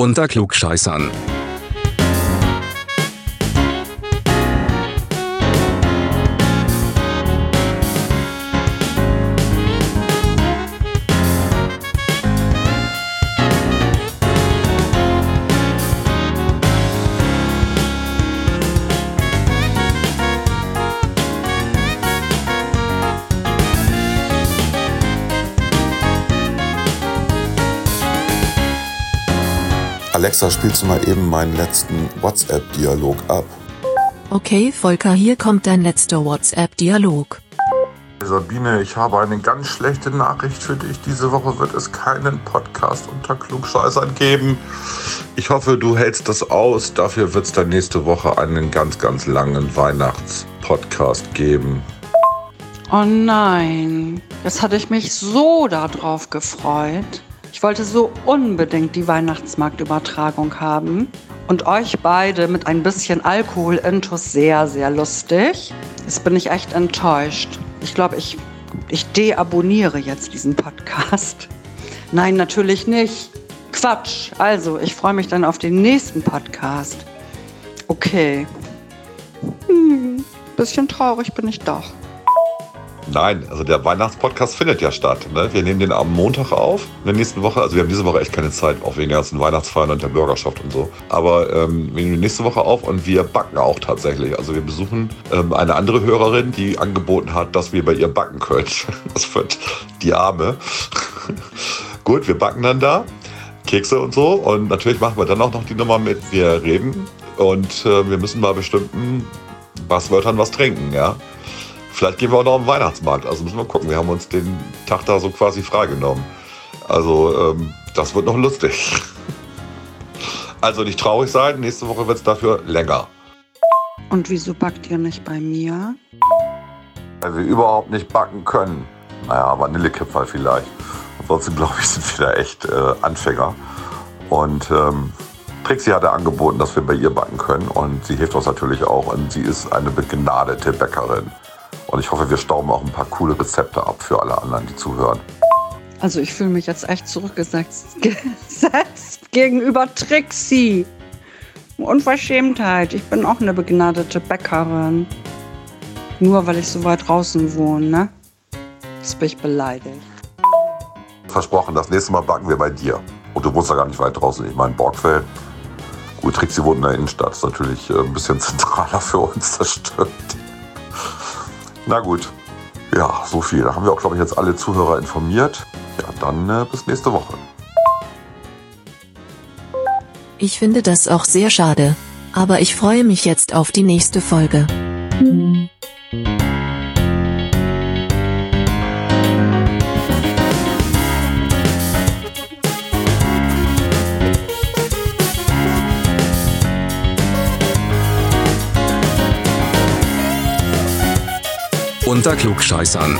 Unter Klugscheißern. Alexa, spielst du mal eben meinen letzten WhatsApp-Dialog ab? Okay, Volker, hier kommt dein letzter WhatsApp-Dialog. Sabine, ich habe eine ganz schlechte Nachricht für dich. Diese Woche wird es keinen Podcast unter Klugscheißern geben. Ich hoffe, du hältst das aus. Dafür wird es dann nächste Woche einen ganz, ganz langen Weihnachtspodcast geben. Oh nein, jetzt hatte ich mich so darauf gefreut. Ich wollte so unbedingt die Weihnachtsmarktübertragung haben und euch beide mit ein bisschen Alkohol-Intus sehr, sehr lustig. Jetzt bin ich echt enttäuscht. Ich glaube, ich, ich deabonniere jetzt diesen Podcast. Nein, natürlich nicht. Quatsch. Also, ich freue mich dann auf den nächsten Podcast. Okay. Hm, bisschen traurig bin ich doch. Nein, also der Weihnachtspodcast findet ja statt. Ne? Wir nehmen den am Montag auf, in der nächsten Woche. Also wir haben diese Woche echt keine Zeit, auch wegen der ganzen Weihnachtsfeiern und der Bürgerschaft und so. Aber ähm, wir nehmen nächste Woche auf und wir backen auch tatsächlich. Also wir besuchen ähm, eine andere Hörerin, die angeboten hat, dass wir bei ihr backen können. Das wird die Arme. Gut, wir backen dann da. Kekse und so. Und natürlich machen wir dann auch noch die Nummer mit, wir reden. Und äh, wir müssen bei bestimmten Basswörtern was trinken, ja. Vielleicht gehen wir auch noch am Weihnachtsmarkt. Also müssen wir gucken. Wir haben uns den Tag da so quasi freigenommen. Also ähm, das wird noch lustig. Also nicht traurig sein. Nächste Woche wird es dafür länger. Und wieso backt ihr nicht bei mir? Weil wir überhaupt nicht backen können. Naja, Vanillekipferl vielleicht. Ansonsten glaube ich, sind wir da echt äh, Anfänger. Und ähm, Trixie hatte angeboten, dass wir bei ihr backen können. Und sie hilft uns natürlich auch. Und sie ist eine begnadete Bäckerin. Und ich hoffe, wir stauben auch ein paar coole Rezepte ab für alle anderen, die zuhören. Also ich fühle mich jetzt echt zurückgesetzt gesetzt gegenüber Trixie. Unverschämtheit. Ich bin auch eine begnadete Bäckerin. Nur weil ich so weit draußen wohne, ne? Jetzt bin ich beleidigt. Versprochen, das nächste Mal backen wir bei dir. Und du wohnst ja gar nicht weit draußen. Ich meine, Borgfeld. Gut, Trixie wohnt in der Innenstadt. Ist natürlich äh, ein bisschen zentraler für uns, das stimmt. Na gut. Ja, so viel. Da haben wir auch, glaube ich, jetzt alle Zuhörer informiert. Ja, dann äh, bis nächste Woche. Ich finde das auch sehr schade. Aber ich freue mich jetzt auf die nächste Folge. Unter Klugscheißern.